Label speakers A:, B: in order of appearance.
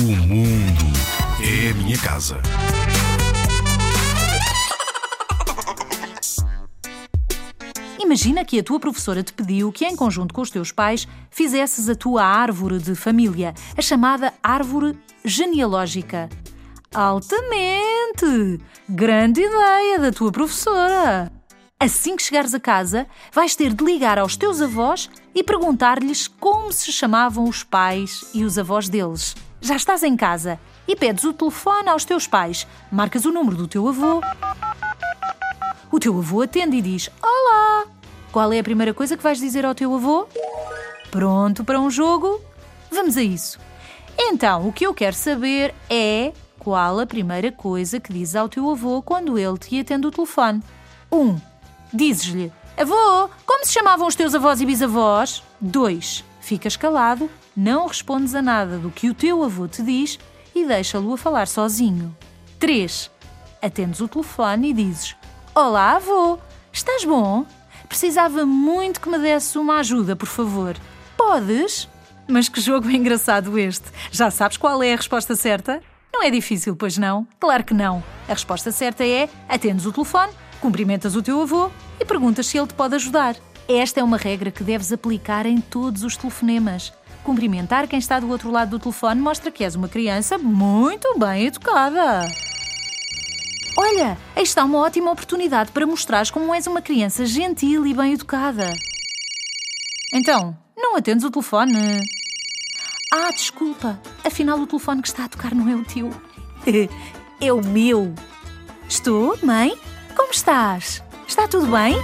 A: O mundo é a minha casa.
B: Imagina que a tua professora te pediu que, em conjunto com os teus pais, fizesses a tua árvore de família, a chamada árvore genealógica. Altamente! Grande ideia da tua professora! Assim que chegares a casa, vais ter de ligar aos teus avós e perguntar-lhes como se chamavam os pais e os avós deles. Já estás em casa e pedes o telefone aos teus pais, marcas o número do teu avô. O teu avô atende e diz: Olá! Qual é a primeira coisa que vais dizer ao teu avô? Pronto para um jogo? Vamos a isso. Então, o que eu quero saber é qual a primeira coisa que dizes ao teu avô quando ele te atende o telefone. 1. Um, Dizes-lhe: Avô, como se chamavam os teus avós e bisavós? 2. Ficas calado, não respondes a nada do que o teu avô te diz e deixa-lo a falar sozinho. 3. Atendes o telefone e dizes: Olá, avô, estás bom? Precisava muito que me desse uma ajuda, por favor. Podes? Mas que jogo engraçado este! Já sabes qual é a resposta certa? Não é difícil, pois não? Claro que não. A resposta certa é: atendes o telefone, cumprimentas o teu avô e perguntas se ele te pode ajudar. Esta é uma regra que deves aplicar em todos os telefonemas. Cumprimentar quem está do outro lado do telefone mostra que és uma criança muito bem educada. Olha, está uma ótima oportunidade para mostrares como és uma criança gentil e bem educada. Então, não atendes o telefone? Ah, desculpa. Afinal, o telefone que está a tocar não é o teu. é o meu. Estou, mãe? Como estás? Está tudo bem?